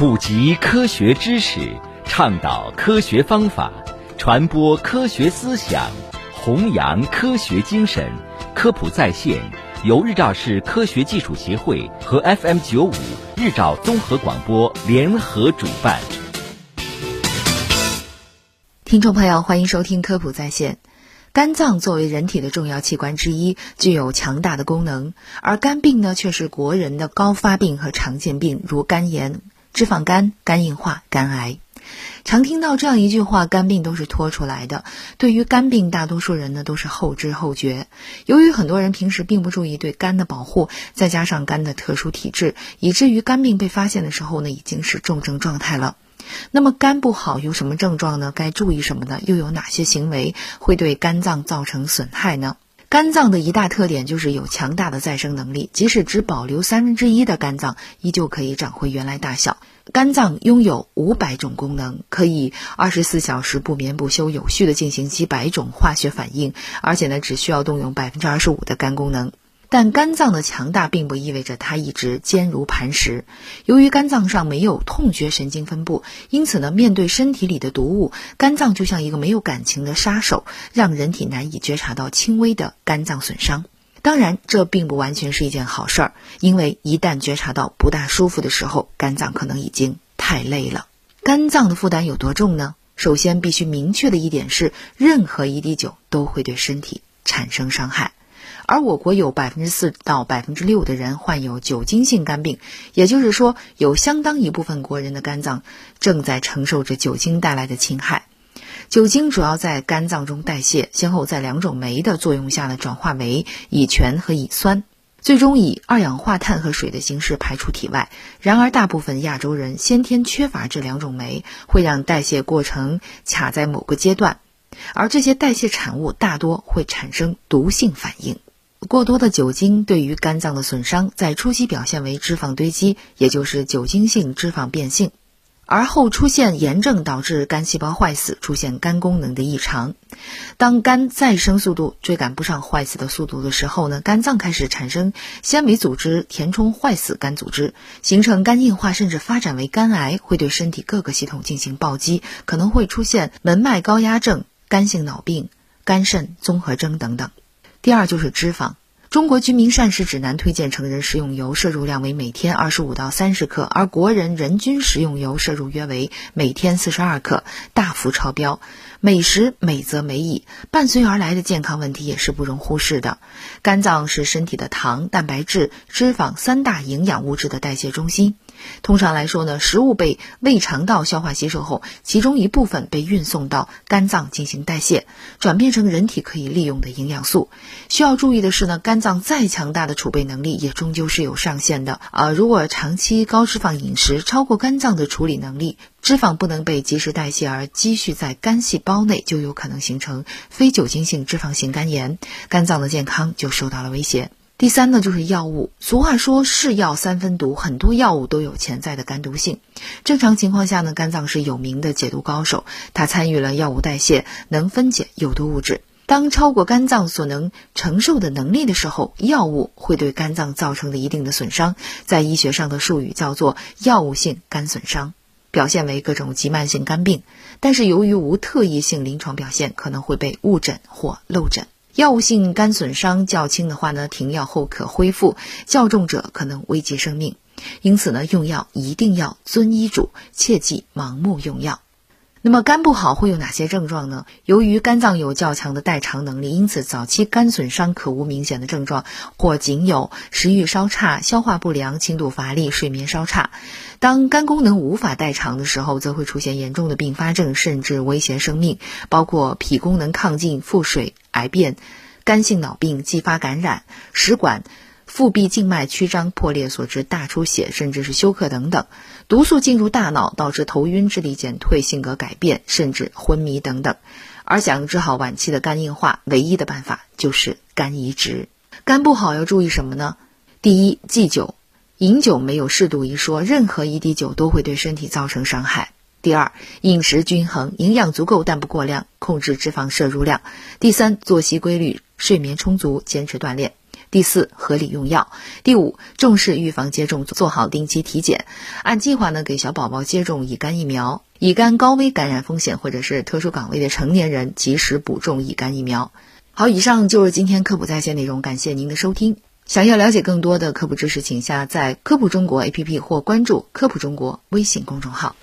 普及科学知识，倡导科学方法，传播科学思想，弘扬科学精神。科普在线由日照市科学技术协会和 FM 九五日照综合广播联合主办。听众朋友，欢迎收听科普在线。肝脏作为人体的重要器官之一，具有强大的功能，而肝病呢，却是国人的高发病和常见病，如肝炎、脂肪肝、肝硬化、肝癌。常听到这样一句话：“肝病都是拖出来的。”对于肝病，大多数人呢都是后知后觉。由于很多人平时并不注意对肝的保护，再加上肝的特殊体质，以至于肝病被发现的时候呢，已经是重症状态了。那么肝不好有什么症状呢？该注意什么呢？又有哪些行为会对肝脏造成损害呢？肝脏的一大特点就是有强大的再生能力，即使只保留三分之一的肝脏，依旧可以长回原来大小。肝脏拥有五百种功能，可以二十四小时不眠不休、有序的进行几百种化学反应，而且呢，只需要动用百分之二十五的肝功能。但肝脏的强大并不意味着它一直坚如磐石。由于肝脏上没有痛觉神经分布，因此呢，面对身体里的毒物，肝脏就像一个没有感情的杀手，让人体难以觉察到轻微的肝脏损伤。当然，这并不完全是一件好事儿，因为一旦觉察到不大舒服的时候，肝脏可能已经太累了。肝脏的负担有多重呢？首先，必须明确的一点是，任何一滴酒都会对身体产生伤害。而我国有百分之四到百分之六的人患有酒精性肝病，也就是说，有相当一部分国人的肝脏正在承受着酒精带来的侵害。酒精主要在肝脏中代谢，先后在两种酶的作用下呢，转化为乙醛和乙酸，最终以二氧化碳和水的形式排出体外。然而，大部分亚洲人先天缺乏这两种酶，会让代谢过程卡在某个阶段，而这些代谢产物大多会产生毒性反应。过多的酒精对于肝脏的损伤，在初期表现为脂肪堆积，也就是酒精性脂肪变性，而后出现炎症，导致肝细胞坏死，出现肝功能的异常。当肝再生速度追赶不上坏死的速度的时候呢，肝脏开始产生纤维组织填充坏死肝组织，形成肝硬化，甚至发展为肝癌，会对身体各个系统进行暴击，可能会出现门脉高压症、肝性脑病、肝肾综合征等等。第二就是脂肪。中国居民膳食指南推荐成人食用油摄入量为每天二十五到三十克，而国人人均食用油摄入约为每天四十二克，大幅超标。美食美则美矣，伴随而来的健康问题也是不容忽视的。肝脏是身体的糖、蛋白质、脂肪三大营养物质的代谢中心。通常来说呢，食物被胃肠道消化吸收后，其中一部分被运送到肝脏进行代谢，转变成人体可以利用的营养素。需要注意的是呢，肝脏再强大的储备能力，也终究是有上限的啊。如果长期高脂肪饮食超过肝脏的处理能力，脂肪不能被及时代谢而积蓄在肝细胞内，就有可能形成非酒精性脂肪性肝炎，肝脏的健康就受到了威胁。第三呢，就是药物。俗话说“是药三分毒”，很多药物都有潜在的肝毒性。正常情况下呢，肝脏是有名的解毒高手，它参与了药物代谢，能分解有毒物质。当超过肝脏所能承受的能力的时候，药物会对肝脏造成的一定的损伤，在医学上的术语叫做药物性肝损伤，表现为各种急慢性肝病。但是由于无特异性临床表现，可能会被误诊或漏诊。药物性肝损伤较轻的话呢，停药后可恢复；较重者可能危及生命。因此呢，用药一定要遵医嘱，切忌盲目用药。那么肝不好会有哪些症状呢？由于肝脏有较强的代偿能力，因此早期肝损伤可无明显的症状，或仅有食欲稍差、消化不良、轻度乏力、睡眠稍差。当肝功能无法代偿的时候，则会出现严重的并发症，甚至威胁生命，包括脾功能亢进、腹水、癌变、肝性脑病、继发感染、食管。腹壁静脉曲张破裂所致大出血，甚至是休克等等；毒素进入大脑，导致头晕、智力减退、性格改变，甚至昏迷等等。而想治好晚期的肝硬化，唯一的办法就是肝移植。肝不好要注意什么呢？第一，忌酒，饮酒没有适度一说，任何一滴酒都会对身体造成伤害。第二，饮食均衡，营养足够但不过量，控制脂肪摄入量。第三，作息规律，睡眠充足，坚持锻炼。第四，合理用药；第五，重视预防接种，做好定期体检，按计划呢给小宝宝接种乙肝疫苗。乙肝高危感染风险或者是特殊岗位的成年人，及时补种乙肝疫苗。好，以上就是今天科普在线内容，感谢您的收听。想要了解更多的科普知识，请下载科普中国 APP 或关注科普中国微信公众号。